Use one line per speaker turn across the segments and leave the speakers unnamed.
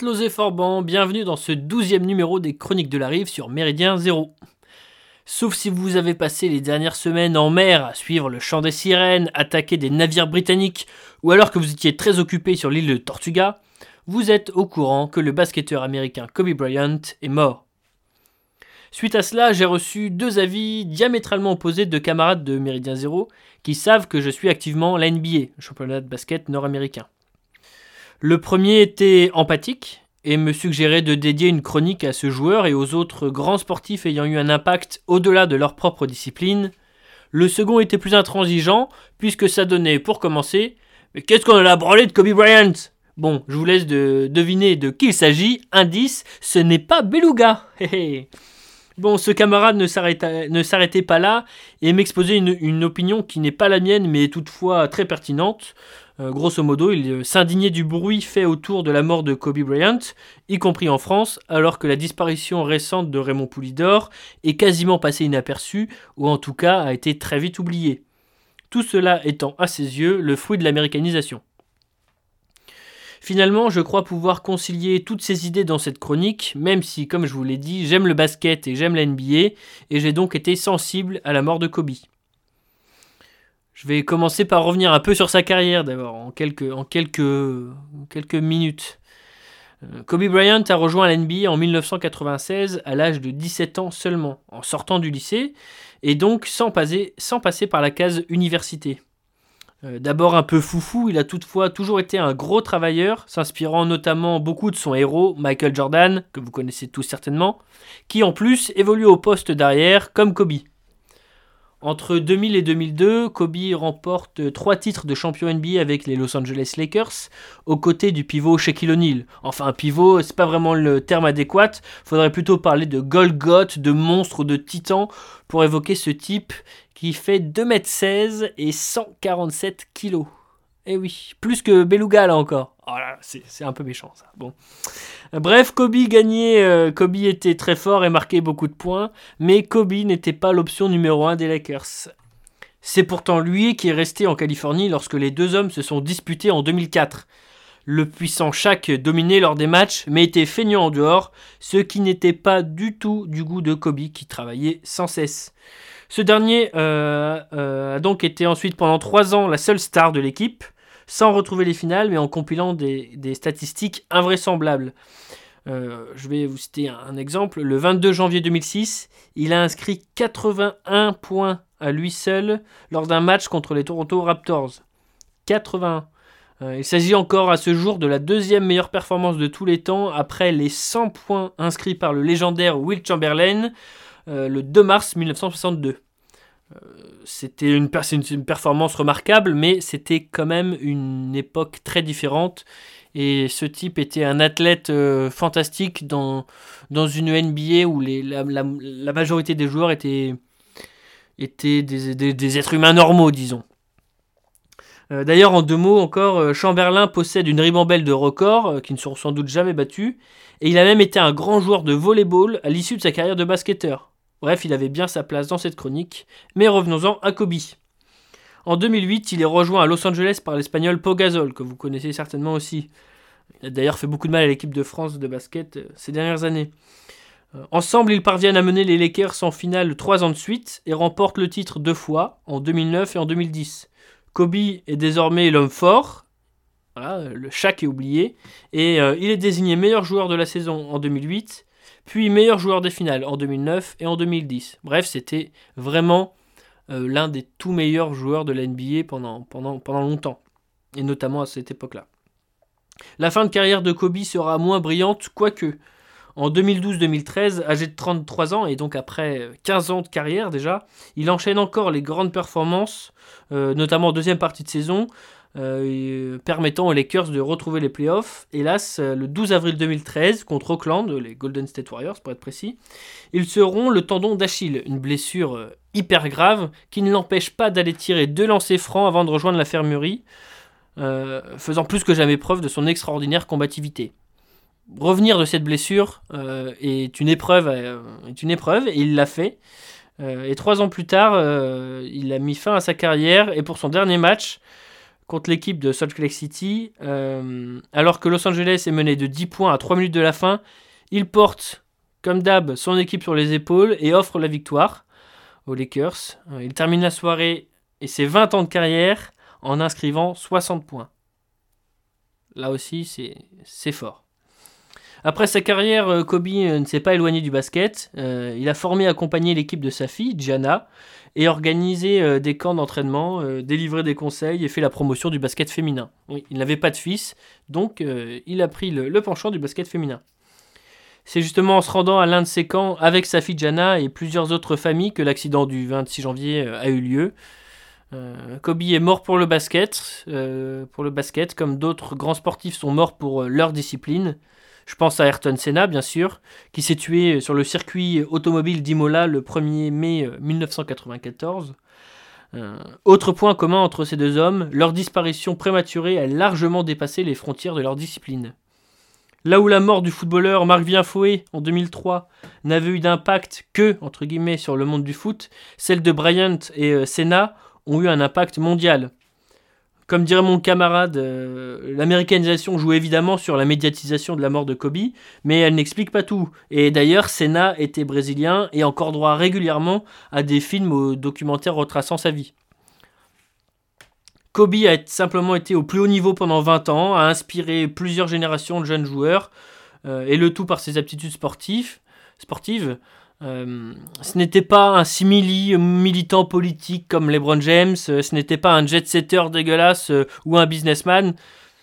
Et Forban, bienvenue dans ce douzième numéro des Chroniques de la Rive sur Méridien Zéro. Sauf si vous avez passé les dernières semaines en mer à suivre le chant des sirènes, attaquer des navires britanniques, ou alors que vous étiez très occupé sur l'île de Tortuga, vous êtes au courant que le basketteur américain Kobe Bryant est mort. Suite à cela, j'ai reçu deux avis diamétralement opposés de camarades de Méridien Zéro qui savent que je suis activement la NBA, championnat de basket nord-américain. Le premier était empathique et me suggérait de dédier une chronique à ce joueur et aux autres grands sportifs ayant eu un impact au-delà de leur propre discipline. Le second était plus intransigeant, puisque ça donnait, pour commencer, Mais qu'est-ce qu'on a branlé de Kobe Bryant? Bon, je vous laisse de deviner de qui il s'agit. Indice, ce n'est pas Beluga. bon, ce camarade ne s'arrêtait pas là et m'exposait une, une opinion qui n'est pas la mienne, mais toutefois très pertinente. Euh, grosso modo, il euh, s'indignait du bruit fait autour de la mort de Kobe Bryant, y compris en France, alors que la disparition récente de Raymond Poulidor est quasiment passée inaperçue, ou en tout cas a été très vite oubliée. Tout cela étant à ses yeux le fruit de l'américanisation. Finalement, je crois pouvoir concilier toutes ces idées dans cette chronique, même si, comme je vous l'ai dit, j'aime le basket et j'aime la NBA, et j'ai donc été sensible à la mort de Kobe. Je vais commencer par revenir un peu sur sa carrière d'abord, en quelques, en quelques, quelques minutes. Euh, Kobe Bryant a rejoint l'NBA en 1996 à l'âge de 17 ans seulement, en sortant du lycée, et donc sans passer, sans passer par la case université. Euh, d'abord un peu foufou, il a toutefois toujours été un gros travailleur, s'inspirant notamment beaucoup de son héros, Michael Jordan, que vous connaissez tous certainement, qui en plus évolue au poste d'arrière comme Kobe. Entre 2000 et 2002, Kobe remporte trois titres de champion NBA avec les Los Angeles Lakers, aux côtés du pivot Shaquille O'Neal. Enfin, pivot, c'est pas vraiment le terme adéquat. Faudrait plutôt parler de Golgoth, de monstre, de titan pour évoquer ce type qui fait 2m16 et 147 kg. Eh oui, plus que Beluga là encore. Oh c'est un peu méchant ça. Bref, Kobe gagnait, euh, Kobe était très fort et marquait beaucoup de points, mais Kobe n'était pas l'option numéro 1 des Lakers. C'est pourtant lui qui est resté en Californie lorsque les deux hommes se sont disputés en 2004. Le puissant Shaq dominait lors des matchs, mais était feignant en dehors, ce qui n'était pas du tout du goût de Kobe qui travaillait sans cesse. Ce dernier euh, euh, a donc été ensuite pendant trois ans la seule star de l'équipe sans retrouver les finales, mais en compilant des, statistiques invraisemblables. Euh, je vais vous citer un, exemple. Le 22 janvier 2006, il a inscrit 81 points à lui seul lors d'un match contre les Toronto Raptors. 81. Euh, il s'agit encore à ce jour de la deuxième meilleure performance de tous les temps après les 100 points inscrits par le légendaire Will Chamberlain euh, le 2 mars 1962 c'était une, performance remarquable, mais c'était quand même une époque très différente. Et ce type était un athlète euh, fantastique dans, dans une NBA où les, la, majorité des joueurs étaient, étaient des, êtres humains normaux, disons. Euh, d'ailleurs, en deux mots encore, euh, Chamberlain possède une ribambelle de records qui ne seront sans doute jamais battus, et il a même été un grand joueur de volleyball à l'issue de sa carrière de basketteur. Bref, il avait bien sa place dans cette chronique, mais revenons-en à Kobe. En 2008, il est rejoint à Los Angeles par l'espagnol Pogazol, que vous connaissez certainement aussi. Il a d'ailleurs fait beaucoup de mal à l'équipe de France de basket euh, ces dernières années. Euh, ensemble, ils parviennent à mener les Lakers en finale trois ans de suite et remportent le titre deux fois, en 2009 et en 2010. Kobe est désormais l'homme fort, le Shaq est oublié, et euh, il est désigné meilleur joueur de la saison en 2008 puis meilleur joueur des finales en 2009 et en 2010. Bref, c'était vraiment euh, l'un des tout meilleurs joueurs de la NBA pendant, longtemps, et notamment à cette époque-là. La fin de carrière de Kobe sera moins brillante, quoique. En 2012-2013, âgé de 33 ans et donc après 15 ans de carrière déjà, il enchaîne encore les grandes performances, euh, notamment en deuxième partie de saison, euh, permettant aux Lakers de retrouver les playoffs. Hélas, euh, le 12 avril 2013, contre Oakland, les Golden State Warriors pour être précis, ils seront le tendon d'Achille, une blessure euh, hyper grave qui ne l'empêche pas d'aller tirer deux lancers francs avant de rejoindre la fermerie, faisant plus que jamais preuve de son extraordinaire combativité. Revenir de cette blessure est, une épreuve, est une épreuve, et il l'a fait. et trois ans plus tard, il a mis fin à sa carrière, et pour son dernier match, contre l'équipe de Salt Lake City. Euh, alors que Los Angeles est mené de 10 points à 3 minutes de la fin, il porte, comme d'hab, son équipe sur les épaules et offre la victoire aux Lakers. Euh, il termine la soirée et ses 20 ans de carrière en inscrivant 60 points. Là aussi, c'est fort. Après sa carrière, euh, Kobe ne s'est pas éloigné du basket. il a formé et accompagné l'équipe de sa fille, Gianna, et organisé euh, des camps d'entraînement, euh, délivré des conseils et fait la promotion du basket féminin. il n'avait pas de fils, donc euh, il a pris le, penchant du basket féminin. C'est justement en se rendant à l'un de ces camps avec sa fille Jana et plusieurs autres familles que l'accident du 26 janvier a eu lieu. Kobe est mort pour le basket, pour le basket, comme d'autres grands sportifs sont morts pour leur discipline. Je pense à Ayrton Senna, bien sûr, qui s'est tué sur le circuit automobile d'Imola le 1er mai 1994. Euh, euh, autre point commun entre ces deux hommes, leur disparition prématurée a largement dépassé les frontières de leur discipline. Là où la mort du footballeur Marc Vienfoé en 2003 n'avait eu d'impact que, entre guillemets, sur le monde du foot, celle de Bryant et euh, Senna ont eu un impact mondial. Comme dirait mon camarade, euh, l'américanisation joue évidemment sur la médiatisation de la mort de Kobe, mais elle n'explique pas tout. Et d'ailleurs, Senna était brésilien et encore droit régulièrement à des films ou documentaires retraçant sa vie. Kobe a simplement été au plus haut niveau pendant 20 ans, a inspiré plusieurs générations de jeunes joueurs, euh, et le tout par ses aptitudes sportives. sportives. Euh, ce n'était pas un simili militant politique comme LeBron James, euh, ce n'était pas un jet-setter dégueulasse euh, ou un businessman,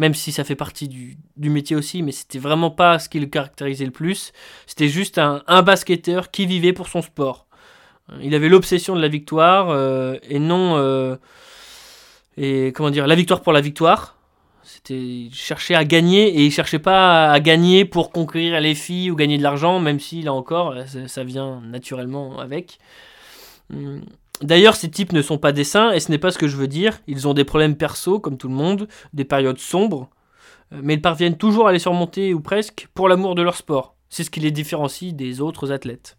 même si ça fait partie du, métier aussi, mais c'était vraiment pas ce qui le caractérisait le plus. C'était juste un, un, basketteur qui vivait pour son sport. Il avait l'obsession de la victoire et non. et comment dire, la victoire pour la victoire. C'était il cherchait à gagner et il cherchait pas à gagner pour conquérir les filles ou gagner de l'argent, même si là encore ça, vient naturellement avec. Hum. D'ailleurs, ces types ne sont pas des saints et ce n'est pas ce que je veux dire. Ils ont des problèmes perso comme tout le monde, des périodes sombres, euh, mais ils parviennent toujours à les surmonter ou presque pour l'amour de leur sport. C'est ce qui les différencie des autres athlètes.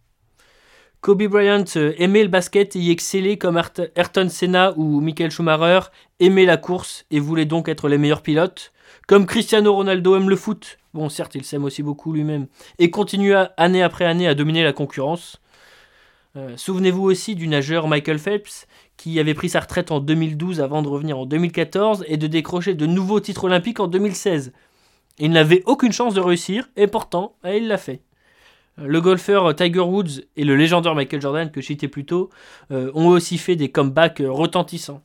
Kobe Bryant euh, aimait le basket et y excellait comme Ayrton Senna ou Michael Schumacher aimait la course et voulait donc être les meilleurs pilotes. Comme Cristiano Ronaldo aime le foot, bon certes il s'aime aussi beaucoup lui-même, et continue année après année à dominer la concurrence. Euh, souvenez-vous aussi du nageur Michael Phelps qui avait pris sa retraite en 2012 avant de revenir en 2014 et de décrocher de nouveaux titres olympiques en 2016. Il n'avait aucune chance de réussir et pourtant eh, il l'a fait. Le golfeur Tiger Woods et le légendaire Michael Jordan que je citais plus tôt euh, ont aussi fait des comebacks retentissants.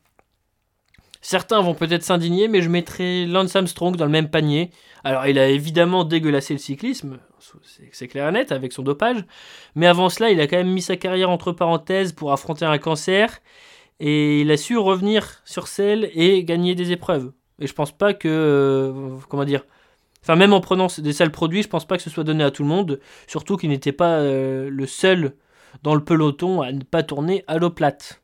Certains vont peut-être s'indigner, mais je mettrai Lance Armstrong dans le même panier. Alors, il a évidemment dégueulassé le cyclisme, c'est clair et net, avec son dopage. Mais avant cela, il a quand même mis sa carrière entre parenthèses pour affronter un cancer. Et il a su revenir sur selle et gagner des épreuves. Et je pense pas que. Euh, comment dire Enfin, même en prenant des sales produits, je pense pas que ce soit donné à tout le monde. Surtout qu'il n'était pas euh, le seul dans le peloton à ne pas tourner à l'eau plate.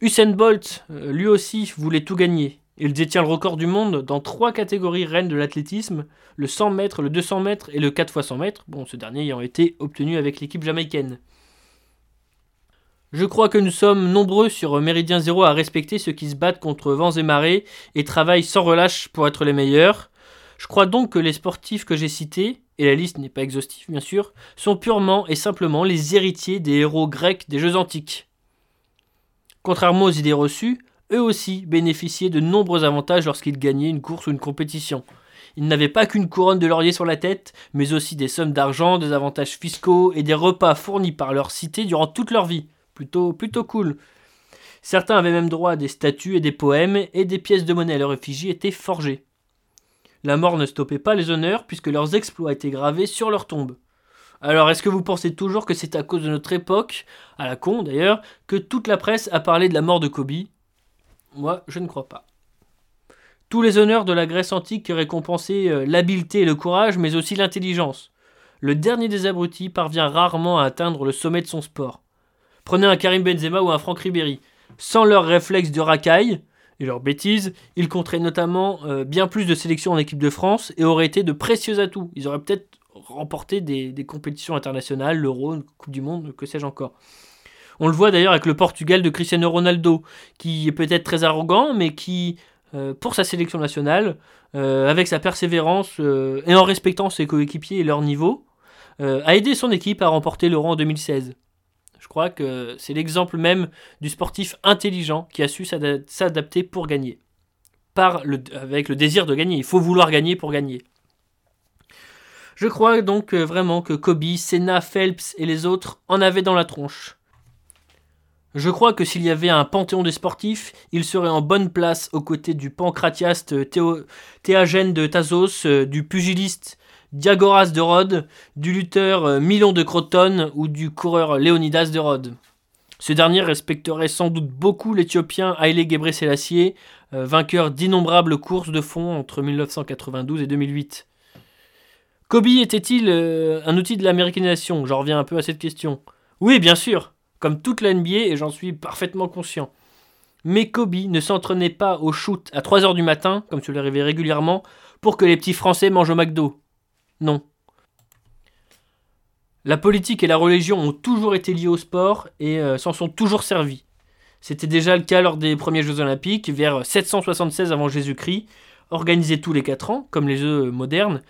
Usain Bolt, euh, lui aussi, voulait tout gagner. Il détient le record du monde dans trois catégories reines de l'athlétisme, le 100 mètres, le 200 mètres et le 4 x 100 mètres, bon, ce dernier ayant été obtenu avec l'équipe jamaïcaine. Je crois que nous sommes nombreux sur Méridien Zéro à respecter ceux qui se battent contre vents et marées et travaillent sans relâche pour être les meilleurs. Je crois donc que les sportifs que j'ai cités, et la liste n'est pas exhaustive bien sûr, sont purement et simplement les héritiers des héros grecs des Jeux antiques. Contrairement aux idées reçues, eux aussi bénéficiaient de nombreux avantages lorsqu'ils gagnaient une course ou une compétition. Ils n'avaient pas qu'une couronne de laurier sur la tête, mais aussi des sommes d'argent, des avantages fiscaux et des repas fournis par leur cité durant toute leur vie. Plutôt, plutôt cool. Certains avaient même droit à des statues et des poèmes, et des pièces de monnaie à leur effigie étaient forgées. La mort ne stoppait pas les honneurs, puisque leurs exploits étaient gravés sur leur tombe. Alors, est-ce que vous pensez toujours que c'est à cause de notre époque, à la con d'ailleurs, que toute la presse a parlé de la mort de Kobe? Moi, je ne crois pas. Tous les honneurs de la Grèce antique récompensaient euh, l'habileté et le courage, mais aussi l'intelligence. Le dernier des abrutis parvient rarement à atteindre le sommet de son sport. Prenez un Karim Benzema ou un Franck Ribéry. Sans leurs réflexes de racaille et leurs bêtises, ils compteraient notamment euh, bien plus de sélections en équipe de France et auraient été de précieux atouts. Ils auraient peut-être remporter des, compétitions internationales, l'Euro, Coupe du Monde, que sais-je encore. On le voit d'ailleurs avec le Portugal de Cristiano Ronaldo, qui est peut-être très arrogant, mais qui, euh, pour sa sélection nationale, euh, avec sa persévérance et en respectant ses coéquipiers et leur niveau, a aidé son équipe à remporter l'Euro en 2016. Je crois que c'est l'exemple même du sportif intelligent qui a su s'adapter pour gagner. Avec le désir de gagner. Il faut vouloir gagner pour gagner. Je crois donc euh, vraiment que Kobe, Senna, Phelps et les autres en avaient dans la tronche. Je crois que s'il y avait un panthéon des sportifs, il serait en bonne place aux côtés du pancratiaste Théo, Théagène de Thasos, euh, du pugiliste Diagoras de Rhodes, du lutteur euh, Milon de Croton ou du coureur Léonidas de Rhodes. Ce dernier respecterait sans doute beaucoup l'Éthiopien Haile Gebrselassie, vainqueur d'innombrables courses de fond entre 1992 et 2008. Kobe était-il euh, un outil de l'américanisation? J'en reviens un peu à cette question. Oui, bien sûr, comme toute la NBA, et j'en suis parfaitement conscient. Mais Kobe ne s'entraînait pas au shoot à 3h du matin, comme tu l'arrivais régulièrement, pour que les petits Français mangent au McDo. Non. La politique et la religion ont toujours été liées au sport et euh, s'en sont toujours servis. C'était déjà le cas lors des premiers Jeux Olympiques, vers 776 avant Jésus-Christ, organisés tous les 4 ans, comme les Jeux modernes,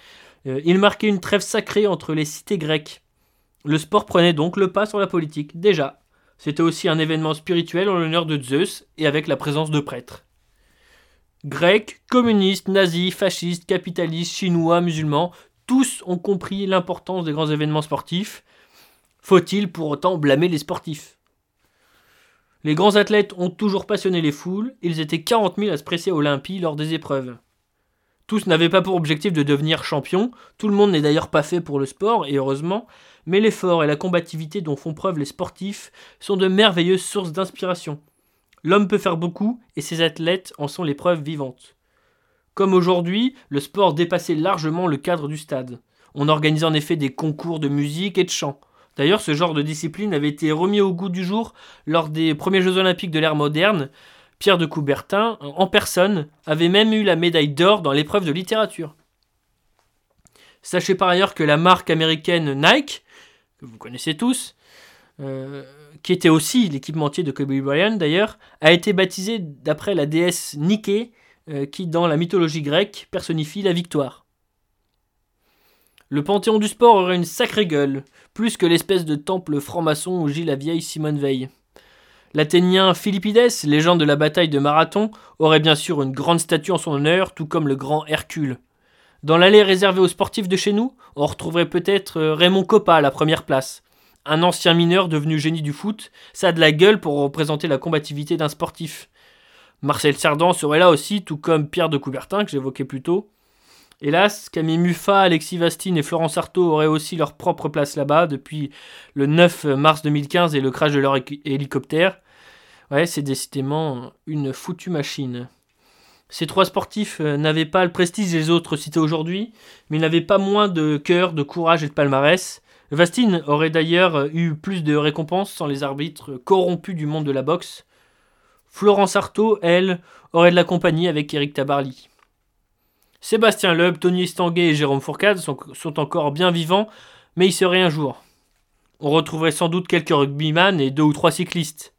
euh, il marquait une trêve sacrée entre les cités grecques. Le sport prenait donc le pas sur la politique, déjà. C'était aussi un événement spirituel en l'honneur de Zeus et avec la présence de prêtres. Grecs, communistes, nazis, fascistes, capitalistes, chinois, musulmans, tous ont compris l'importance des grands événements sportifs. Faut-il pour autant blâmer les sportifs? Les grands athlètes ont toujours passionné les foules, ils étaient 40 000 à se presser à Olympie lors des épreuves. Tous n'avaient pas pour objectif de devenir champion, tout le monde n'est d'ailleurs pas fait pour le sport, et heureusement, mais l'effort et la combativité dont font preuve les sportifs sont de merveilleuses sources d'inspiration. L'homme peut faire beaucoup, et ses athlètes en sont les preuves vivantes. Comme aujourd'hui, le sport dépassait largement le cadre du stade. On organisait en effet des concours de musique et de chant. D'ailleurs, ce genre de discipline avait été remis au goût du jour lors des premiers Jeux olympiques de l'ère moderne, Pierre de Coubertin, en personne, avait même eu la médaille d'or dans l'épreuve de littérature. Sachez par ailleurs que la marque américaine Nike, que vous connaissez tous, euh, qui était aussi l'équipementier de Kobe Bryant d'ailleurs, a été baptisée d'après la déesse Nike, euh, qui dans la mythologie grecque personnifie la victoire. Le panthéon du sport aurait une sacrée gueule, plus que l'espèce de temple franc-maçon où gît la vieille Simone Veil. L'Athénien Philippides, légende de la bataille de Marathon, aurait bien sûr une grande statue en son honneur, tout comme le grand Hercule. Dans l'allée réservée aux sportifs de chez nous, on retrouverait peut-être euh, Raymond Coppa à la première place. Un ancien mineur devenu génie du foot, ça a de la gueule pour représenter la combativité d'un sportif. Marcel Cerdan serait là aussi, tout comme Pierre de Coubertin que j'évoquais plus tôt. Hélas, Camille Muffat, Alexis Vastine et Florence Artaud auraient aussi leur propre place là-bas depuis le 9 mars 2015 et le crash de leur hélicoptère. Ouais, c'est décidément une foutue machine. Ces trois sportifs euh, n'avaient pas le prestige des autres cités aujourd'hui, mais n'avaient pas moins de cœur, de courage et de palmarès. Vastine aurait d'ailleurs euh, eu plus de récompenses sans les arbitres corrompus du monde de la boxe. Florence Artaud, elle, aurait de la compagnie avec Eric Tabarly. Sébastien Loeb, Tony Estanguet et Jérôme Fourcade sont, encore bien vivants, mais ils seraient un jour. On retrouverait sans doute quelques rugbyman et deux ou trois cyclistes.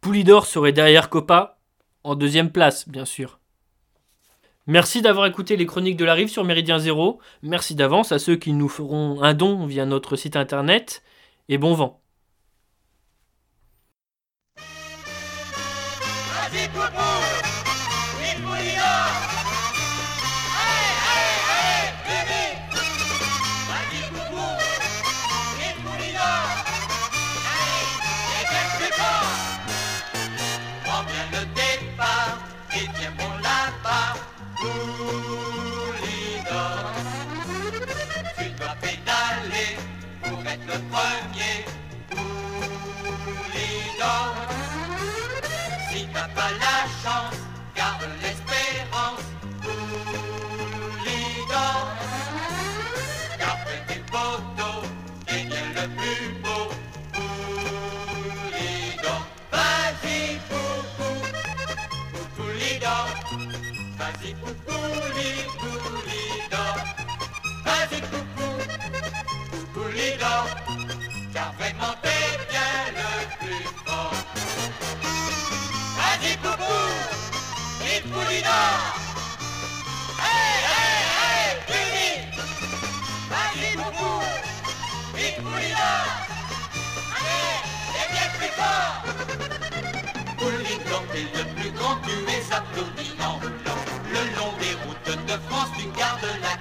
Poulidor serait derrière Copa, en deuxième place, bien sûr. Merci d'avoir écouté les chroniques de la rive sur Méridien Zéro. Merci d'avance à ceux qui nous feront un don via notre site internet. Et bon vent.
Pouli, pouli d'or, vas-y coucou, pouli d'or, car vraiment bien le plus fort. Vas-y coucou, il pouli d'or, hé, hé, hé, pouli. Vas-y coucou, il pouli d'or, t'es bien plus fort. Pouli, donc t'es le plus grand, tu es sa tournée, non? You got the la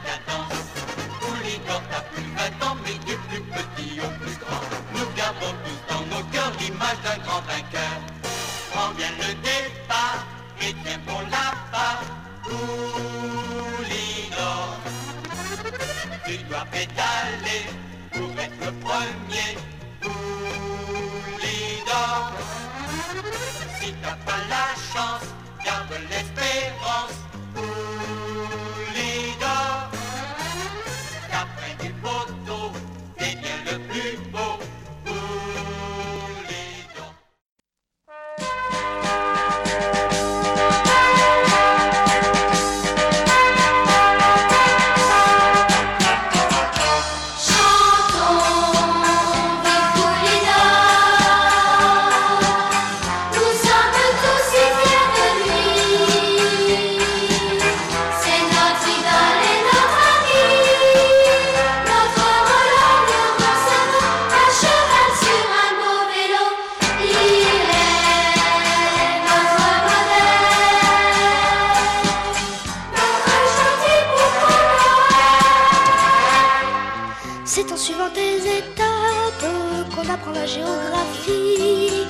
C'est en suivant tes étapes qu'on apprend la géographie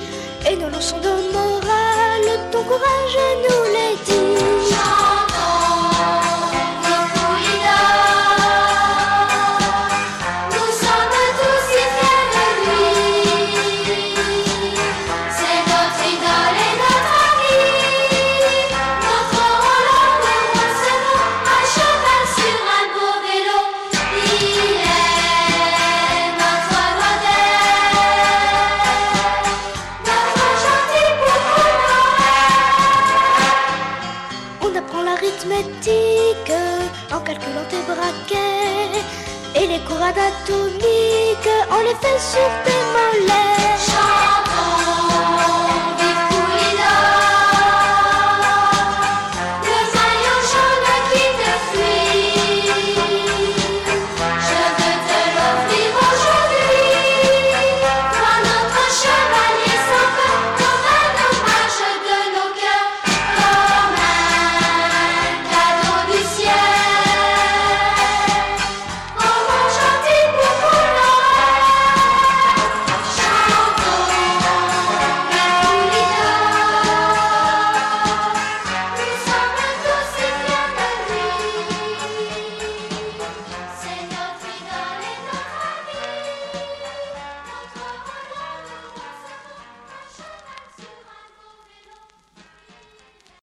et nos leçons de morale. Ton courage nous les dit. et les courades atomiques, on les fait sur tes mollets.